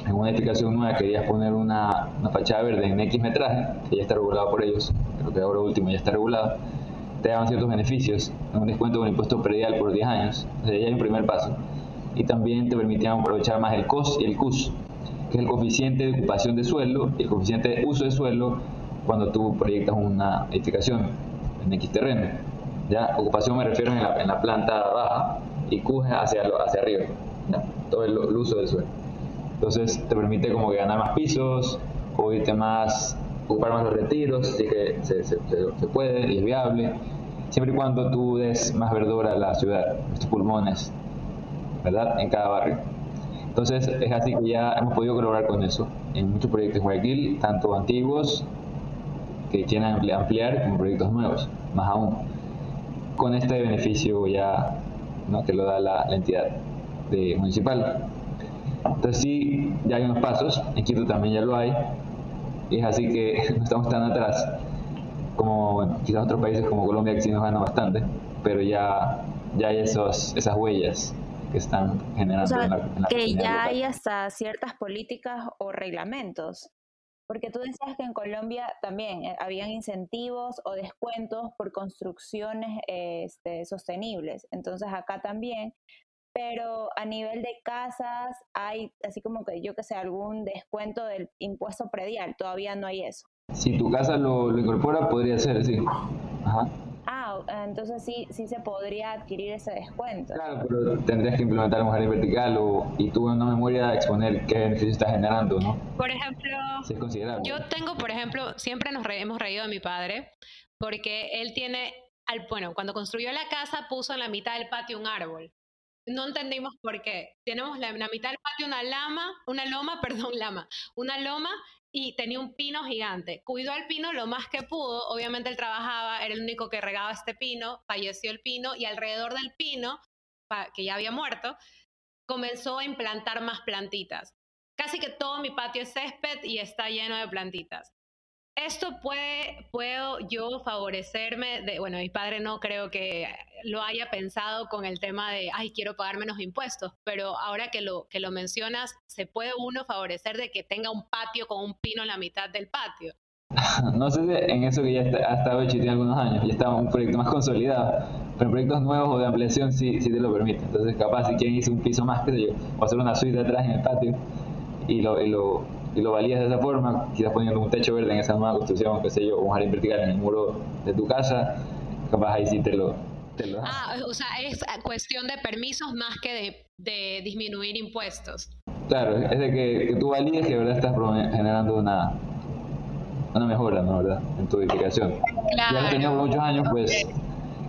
en una edificación nueva querías poner una, fachada verde en X metraje, que ya está regulado por ellos, creo que ahora último ya está regulado, te daban ciertos beneficios, un descuento con impuesto predial por 10 años. O sea, ya hay un primer paso. Y también te permitían aprovechar más el COS y el CUS, que es el coeficiente de ocupación de suelo y el coeficiente de uso de suelo cuando tú proyectas una edificación en X terreno. ¿ya? Ocupación me refiero en la, en la planta baja y Q hacia, hacia arriba, todo el, uso del suelo. Entonces te permite como que ganar más pisos, o irte más, ocupar más los retiros, así que se, se, se puede y es viable, siempre y cuando tú des más verdura a la ciudad, tus pulmones, ¿verdad? En cada barrio. Entonces es así que ya hemos podido colaborar con eso en muchos proyectos de Guayaquil, tanto antiguos que quieren ampliar como proyectos nuevos, más aún, con este beneficio ya ¿no? que lo da la, entidad municipal. Entonces sí, ya hay unos pasos, en Quito también ya lo hay, y es así que no estamos tan atrás como quizás otros países como Colombia que sí nos ganan bastante, pero ya, ya hay esos, esas huellas que están generando que ya hay hasta ciertas políticas o reglamentos. Porque tú decías que en Colombia también eh, habían incentivos o descuentos por construcciones este, sostenibles. Entonces acá también. Pero a nivel de casas hay así como que yo que sé algún descuento del impuesto predial. Todavía no hay eso. Si tu casa lo, lo incorpora podría ser sí. Ajá. Ah, entonces sí, sí se podría adquirir ese descuento. Claro, pero tendrías que implementar un jardín vertical o, y tú en una memoria exponer qué beneficio estás generando, ¿no? Por ejemplo, yo tengo, por ejemplo, siempre nos hemos reído de mi padre porque él tiene, al, bueno, cuando construyó la casa puso en la mitad del patio un árbol. No entendimos por qué. Tenemos la, en la mitad del patio una lama, una loma, perdón, lama, una loma y tenía un pino gigante. Cuidó al pino lo más que pudo, obviamente él trabajaba, era el único que regaba este pino, falleció el pino y alrededor del pino, que ya había muerto, comenzó a implantar más plantitas. Casi que todo mi patio es césped y está lleno de plantitas esto puede, puedo yo favorecerme, de, bueno, mi padre no creo que lo haya pensado con el tema de, ay, quiero pagar menos impuestos, pero ahora que lo, que lo mencionas, ¿se puede uno favorecer de que tenga un patio con un pino en la mitad del patio? No sé si en eso que ya ha estado hecho tiene algunos años, ya está un proyecto más consolidado, pero proyectos nuevos o de ampliación sí, sí te lo permite. Entonces, capaz si quien hizo un piso más, qué sé yo, o hacer una suite atrás en el patio y lo, y lo y lo valías de esa forma, quizás poniendo un techo verde en esa nueva construcción, qué sé yo, un jardín vertical en el muro de tu casa, capaz ahí sí te lo, te Ah, o sea, es cuestión de permisos más que de, de disminuir impuestos. Claro, es de que, tú valides que de verdad estás generando una, una mejora, ¿no? ¿verdad? En tu edificación. Claro. Ya lo tenido por muchos años, pues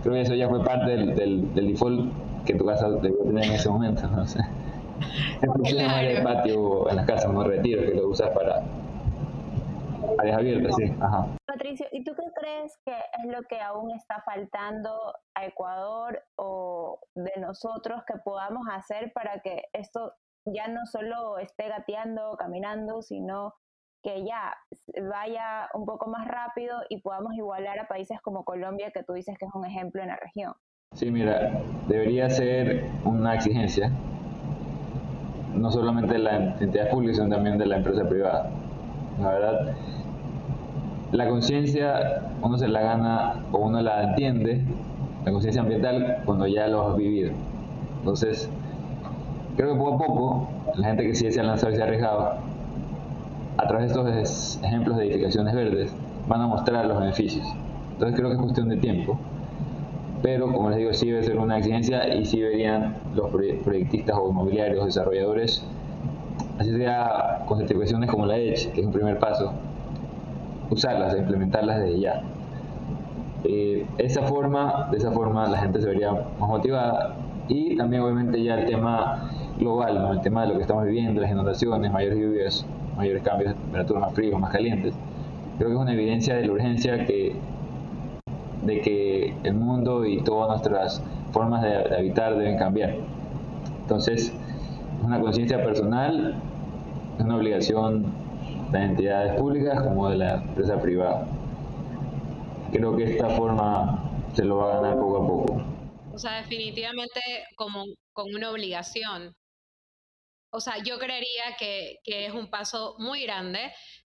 creo que eso ya fue parte del, del, default que tu casa debió tener en ese momento, no sé. El problema claro. el patio en las casas, no retiro, que lo usas para áreas abiertas, sí. Ajá. Patricio, ¿y tú qué crees que es lo que aún está faltando a Ecuador o de nosotros que podamos hacer para que esto ya no solo esté gateando, caminando, sino que ya vaya un poco más rápido y podamos igualar a países como Colombia, que tú dices que es un ejemplo en la región. Sí, mira, debería ser una exigencia, no solamente de la entidad pública, sino también de la empresa privada. La verdad, la conciencia uno se la gana o uno la entiende, la conciencia ambiental, cuando ya lo has vivido. Entonces, creo que poco a poco, la gente que sí se ha lanzado y se ha arriesgado, a través de estos ejemplos de edificaciones verdes, van a mostrar los beneficios. Entonces creo que es cuestión de tiempo. Pero, como les digo, sí debe ser una exigencia y sí deberían los proyectistas o inmobiliarios, desarrolladores, así sea con certificaciones como la EDGE, que es un primer paso, usarlas, implementarlas desde ya. Eh, esa forma, de esa forma la gente se vería más motivada y también obviamente ya el tema global, el tema de lo que estamos viviendo, las inundaciones, mayores lluvias, mayores cambios de temperatura, más fríos, más calientes. Creo que es una evidencia de la urgencia que, de que el mundo y todas nuestras formas de, habitar deben cambiar. Entonces, es una conciencia personal, es una obligación de entidades públicas como de la empresa privada. Creo que esta forma se lo va a ganar poco a poco. O sea, definitivamente como con una obligación o sea, yo creería que, es un paso muy grande.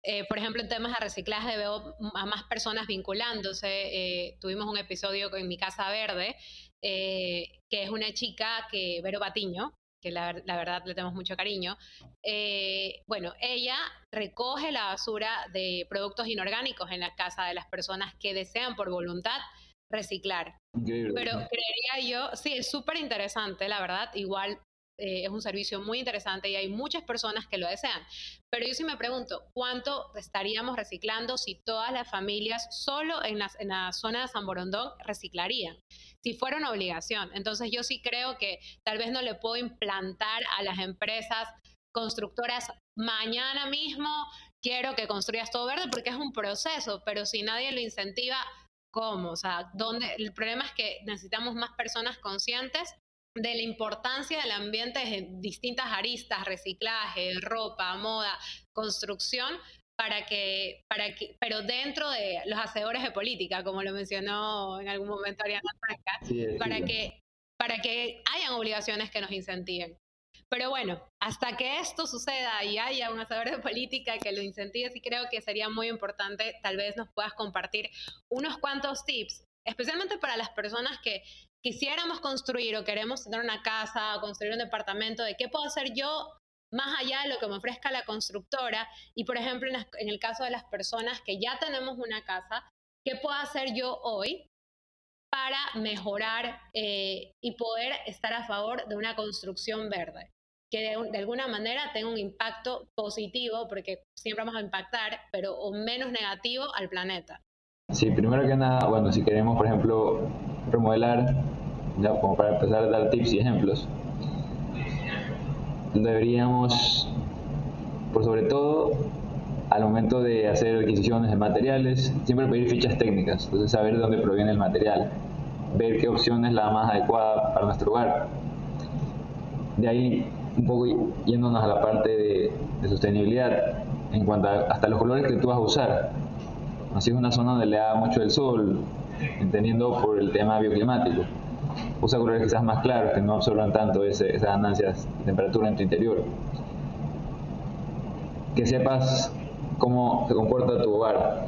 Eh, por ejemplo, en temas de reciclaje veo a más personas vinculándose. Eh, tuvimos un episodio con Mi Casa Verde, eh, que es una chica que, Vero Batiño, que la, verdad le tenemos mucho cariño. bueno, ella recoge la basura de productos inorgánicos en la casa de las personas que desean por voluntad reciclar. Pero creería yo, sí, es súper interesante, la verdad. Igual eh, es un servicio muy interesante y hay muchas personas que lo desean. Pero yo sí me pregunto, ¿cuánto estaríamos reciclando si todas las familias solo en, en la zona de San Borondón reciclarían? Si fuera una obligación. Entonces yo sí creo que tal vez no le puedo implantar a las empresas constructoras mañana mismo quiero que construyas todo verde porque es un proceso, pero si nadie lo incentiva, ¿cómo? O sea, ¿dónde? el problema es que necesitamos más personas conscientes de la importancia del ambiente en distintas aristas, reciclaje, ropa, moda, construcción, para que, para que, pero dentro de los hacedores de política, como lo mencionó en algún momento Ariana Franca, para que, para que hayan obligaciones que nos incentiven. Pero bueno, hasta que esto suceda y haya un hacedor de política que lo incentive, sí creo que sería muy importante, tal vez nos puedas compartir unos cuantos tips, especialmente para las personas que quisiéramos construir o queremos tener una casa o construir un departamento, de qué puedo hacer yo más allá de lo que me ofrezca la constructora. Y por ejemplo, en, el caso de las personas que ya tenemos una casa, ¿qué puedo hacer yo hoy para mejorar eh, y poder estar a favor de una construcción verde? que de, alguna manera tenga un impacto positivo, porque siempre vamos a impactar, pero o menos negativo al planeta. Sí, primero que nada, bueno, si queremos, por ejemplo, remodelar, ya como para empezar a dar tips y ejemplos, deberíamos, por sobre todo, al momento de hacer adquisiciones de materiales, siempre pedir fichas técnicas, entonces saber de dónde proviene el material, ver qué opción es la más adecuada para nuestro hogar. De ahí, un poco yéndonos a la parte de, de sostenibilidad, en cuanto a hasta los colores que tú vas a usar. Así es una zona donde le da mucho el sol, entendiendo por el tema bioclimático. Usa colores quizás más claros que no absorban tanto ese, esas ganancias de temperatura en tu interior. Que sepas cómo se comporta tu hogar.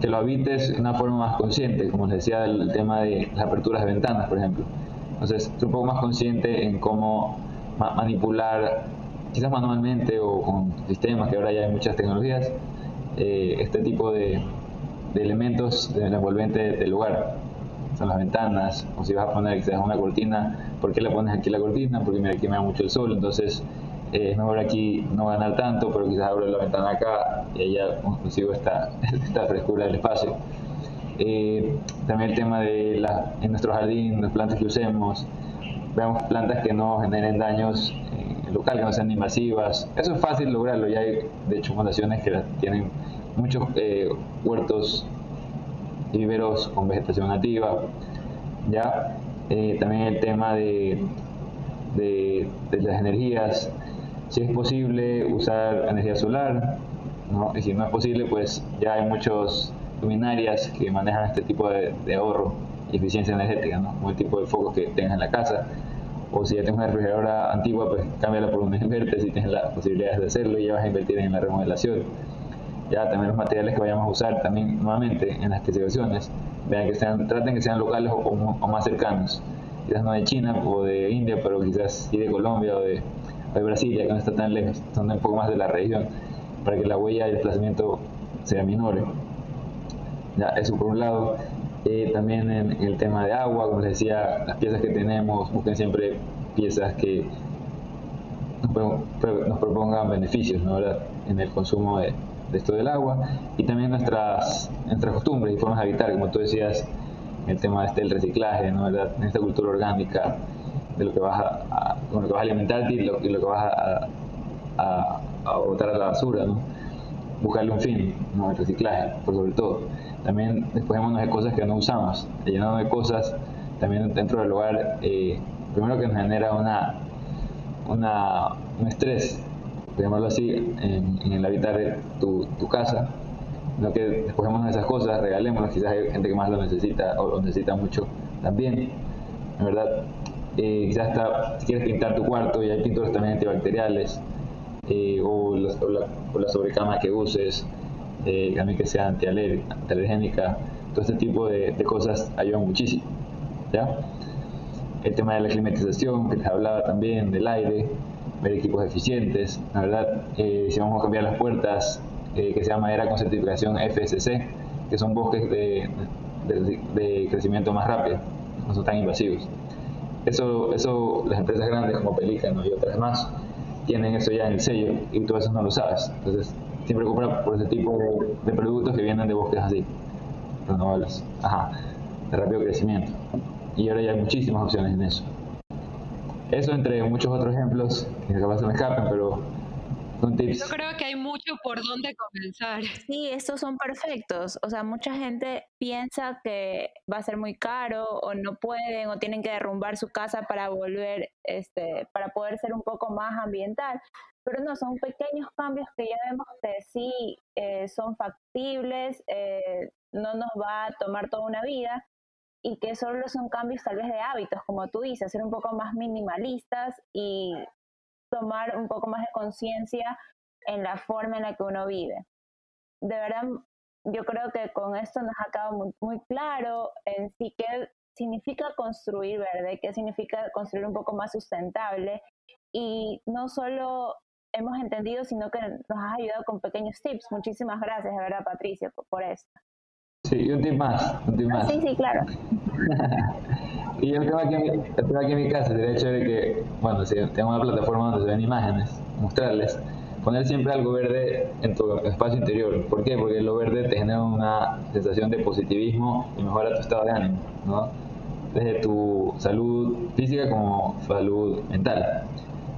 Que lo habites de una forma más consciente, como les decía el tema de las aperturas de ventanas, por ejemplo. Entonces, ser un poco más consciente en cómo manipular, quizás manualmente o con sistemas, que ahora ya hay muchas tecnologías, eh, este tipo de, de elementos del envolvente del lugar. Son las ventanas, o si vas a poner quizás una cortina, ¿por qué le pones aquí la cortina? Porque mira, aquí me da mucho el sol, entonces es mejor aquí no ganar tanto, pero quizás abro la ventana acá y allá consigo esta, esta frescura del espacio. Eh, también el tema de la, en nuestro jardín, las plantas que usemos, veamos plantas que no generen daños en el local, que no sean invasivas. Eso es fácil lograrlo, ya hay de hecho fundaciones que tienen muchos eh, huertos y viveros con vegetación nativa. ¿ya? Eh, también el tema de, de, las energías, si es posible usar energía solar, ¿no? y si no es posible, pues ya hay muchas luminarias que manejan este tipo de, ahorro eficiencia energética, ¿no? como el tipo de foco que tengas en la casa. O si ya tienes una refrigeradora antigua, pues cámbiala por una inverter si tienes las posibilidades de hacerlo y ya vas a invertir en la remodelación. También los materiales que vayamos a usar también nuevamente en las especificaciones, vean que sean, traten que sean locales o, más cercanos. Quizás no de China o de India, pero quizás sí de Colombia o de de Brasil, ya que no está tan lejos, son un poco más de la región, para que la huella de desplazamiento sea menor. Ya, eso por un lado. Eh, también en, el tema de agua, como les decía, las piezas que tenemos, busquen siempre piezas que nos, propongan beneficios ¿no? en el consumo de, esto del agua y también nuestras, nuestras costumbres y formas de habitar, como tú decías, el tema este del reciclaje, ¿no? en esta cultura orgánica, de lo que vas a, con lo que vas a alimentarte y lo, que vas a, a, botar a la basura, ¿no? Buscarle un fin, ¿no? El reciclaje, por sobre todo. También despojémonos de cosas que no usamos, llenando de cosas también dentro del hogar, eh, primero que nos genera una, una, un estrés, llamarlo así, en, el habitar tu, tu casa, no que de esas cosas, regalémonos, quizás hay gente que más lo necesita o lo necesita mucho también, en verdad, eh, quizás hasta si quieres pintar tu cuarto y hay pinturas también antibacteriales eh, o, la, sobrecama que uses, eh, también que sea antialergénica, todo este tipo de, cosas ayudan muchísimo. ¿ya? El tema de la climatización, que les hablaba también, del aire, ver equipos eficientes, la verdad, eh, si vamos a cambiar las puertas, que sea madera con certificación FSC, que son bosques de, de crecimiento más rápido, no son tan invasivos. Eso, eso las empresas grandes como Pelícano y otras más tienen eso ya en el sello y tú eso no lo sabes. Entonces, siempre compra por ese tipo de, productos que vienen de bosques así, renovables, ajá, de rápido crecimiento. Y ahora ya hay muchísimas opciones en eso. Eso entre muchos otros ejemplos que capaz se me escapen, pero yo creo que hay mucho por dónde comenzar. Sí, estos son perfectos. O sea, mucha gente piensa que va a ser muy caro o no pueden o tienen que derrumbar su casa para volver, este, para poder ser un poco más ambiental. Pero no, son pequeños cambios que ya vemos que sí eh, son factibles, eh, no nos va a tomar toda una vida y que solo son cambios tal vez de hábitos, como tú dices, ser un poco más minimalistas y tomar un poco más de conciencia en la forma en la que uno vive. De verdad, yo creo que con esto nos ha quedado muy, claro en sí qué significa construir verde, qué significa construir un poco más sustentable y no solo hemos entendido, sino que nos has ayudado con pequeños tips. Muchísimas gracias, de verdad, Patricia, por, esto. Sí, y un tip más, un tip más. Sí, sí, claro. Y el tema, aquí, aquí en mi casa, el hecho de que, bueno, si tengo una plataforma donde se ven imágenes, mostrarles, poner siempre algo verde en tu espacio interior. ¿Por qué? Porque lo verde te genera una sensación de positivismo y mejora tu estado de ánimo, ¿no? Desde tu salud física como salud mental.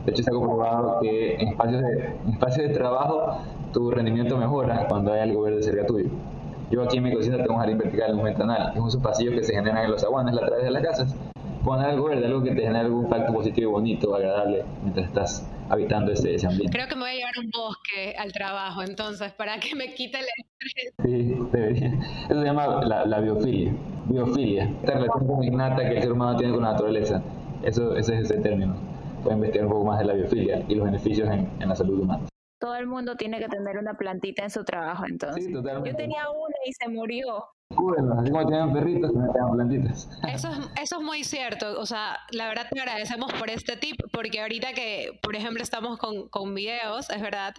De hecho, se ha comprobado que en espacios de, en espacios de trabajo tu rendimiento mejora cuando hay algo verde cerca tuyo. Yo aquí en mi cocina tengo un jardín vertical en un ventanal, es un pasillos que se generan en los aguanes a través de las casas. Poner algo verde, algo que te genere algún impacto positivo y bonito, agradable, mientras estás habitando ese, ese, ambiente. Creo que me voy a llevar un bosque al trabajo, entonces, para que me quite el estrés. Sí, debería. Eso se llama la, biofilia. Biofilia. Esta relación innata que el ser humano tiene con la naturaleza. Eso, ese es ese término. Pueden investigar un poco más de la biofilia y los beneficios en, en la salud humana todo el mundo tiene que tener una plantita en su trabajo, entonces. Yo tenía una y se murió. así como tienen perritos, también plantitas. Eso es, eso es muy cierto. O sea, la verdad te agradecemos por este tip, porque ahorita que, por ejemplo, estamos con, con videos, es verdad,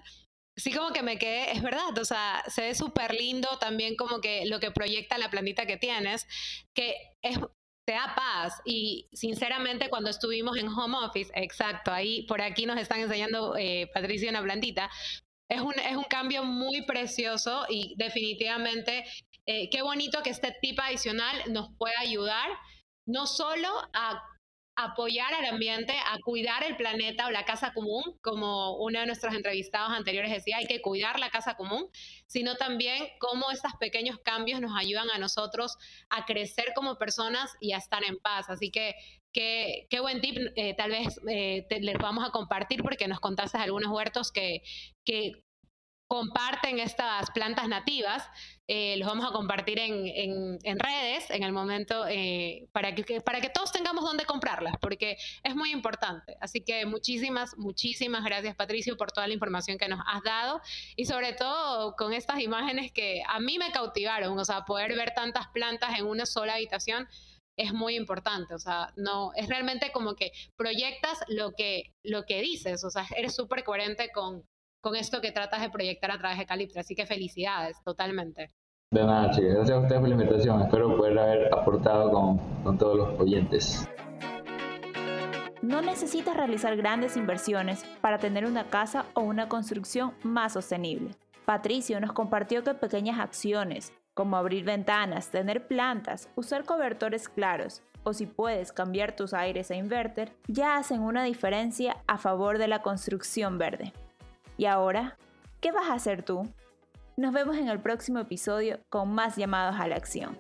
sí como que me quedé, es verdad, o sea, se ve súper lindo también como que lo que proyecta la plantita que tienes, que es te da paz. Y sinceramente, cuando estuvimos en home office, exacto, ahí por aquí nos están enseñando eh, Patricia una plantita. Es un, es un cambio muy precioso y definitivamente eh, qué bonito que este tip adicional nos pueda ayudar no solo a apoyar al ambiente, a cuidar el planeta o la casa común, como uno de nuestros entrevistados anteriores decía, hay que cuidar la casa común, sino también cómo estos pequeños cambios nos ayudan a nosotros a crecer como personas y a estar en paz. Así que qué, buen tip, eh, tal vez eh, les vamos a compartir porque nos contaste algunos huertos que, que comparten estas plantas nativas. Eh, los vamos a compartir en, redes en el momento eh, para, que, para que todos tengamos dónde comprarlas, porque es muy importante. Así que muchísimas, muchísimas gracias Patricio por toda la información que nos has dado y sobre todo con estas imágenes que a mí me cautivaron, o sea, poder ver tantas plantas en una sola habitación es muy importante, o sea, no, es realmente como que proyectas lo que, lo que dices, o sea, eres súper coherente con, con esto que tratas de proyectar a través de Caliptra. Así que felicidades, totalmente. De nada, chicas. Gracias a ustedes por la invitación. Espero poder haber aportado con, con todos los oyentes. No necesitas realizar grandes inversiones para tener una casa o una construcción más sostenible. Patricio nos compartió que pequeñas acciones, como abrir ventanas, tener plantas, usar cobertores claros o si puedes cambiar tus aires a inverter, ya hacen una diferencia a favor de la construcción verde. ¿Y ahora? ¿Qué vas a hacer tú? Nos vemos en el próximo episodio con más llamados a la acción.